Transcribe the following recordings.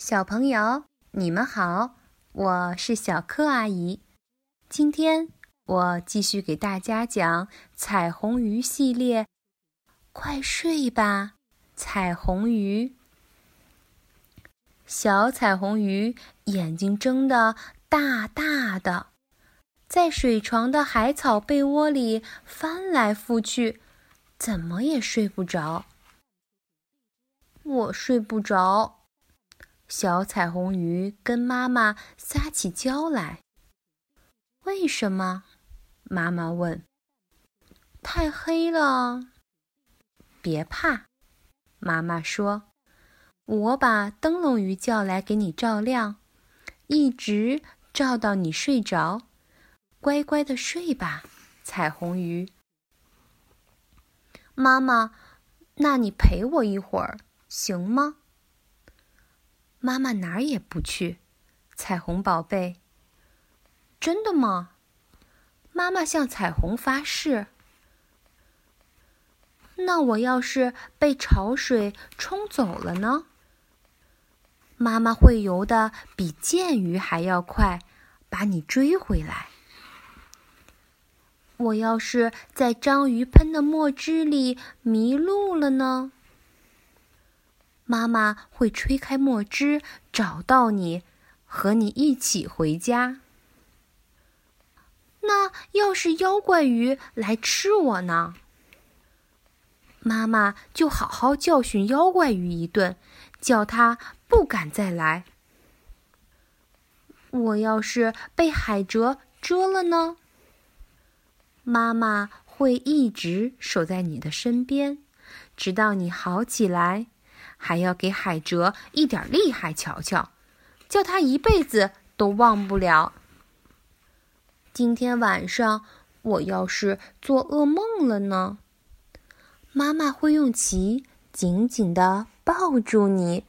小朋友，你们好，我是小柯阿姨。今天我继续给大家讲彩虹鱼系列。快睡吧，彩虹鱼！小彩虹鱼眼睛睁得大大的，在水床的海草被窝里翻来覆去，怎么也睡不着。我睡不着。小彩虹鱼跟妈妈撒起娇来。为什么？妈妈问。太黑了。别怕，妈妈说：“我把灯笼鱼叫来给你照亮，一直照到你睡着。乖乖的睡吧，彩虹鱼。”妈妈，那你陪我一会儿行吗？妈妈哪儿也不去，彩虹宝贝。真的吗？妈妈向彩虹发誓。那我要是被潮水冲走了呢？妈妈会游的比剑鱼还要快，把你追回来。我要是在章鱼喷的墨汁里迷路了呢？妈妈会吹开墨汁，找到你，和你一起回家。那要是妖怪鱼来吃我呢？妈妈就好好教训妖怪鱼一顿，叫它不敢再来。我要是被海蜇蛰了呢？妈妈会一直守在你的身边，直到你好起来。还要给海蜇一点厉害瞧瞧，叫他一辈子都忘不了。今天晚上我要是做噩梦了呢？妈妈会用鳍紧紧地抱住你，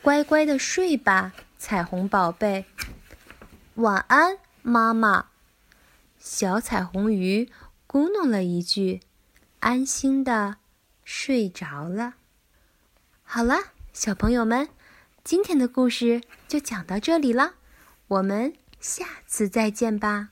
乖乖的睡吧，彩虹宝贝。晚安，妈妈。小彩虹鱼咕哝了一句，安心的睡着了。好了，小朋友们，今天的故事就讲到这里了，我们下次再见吧。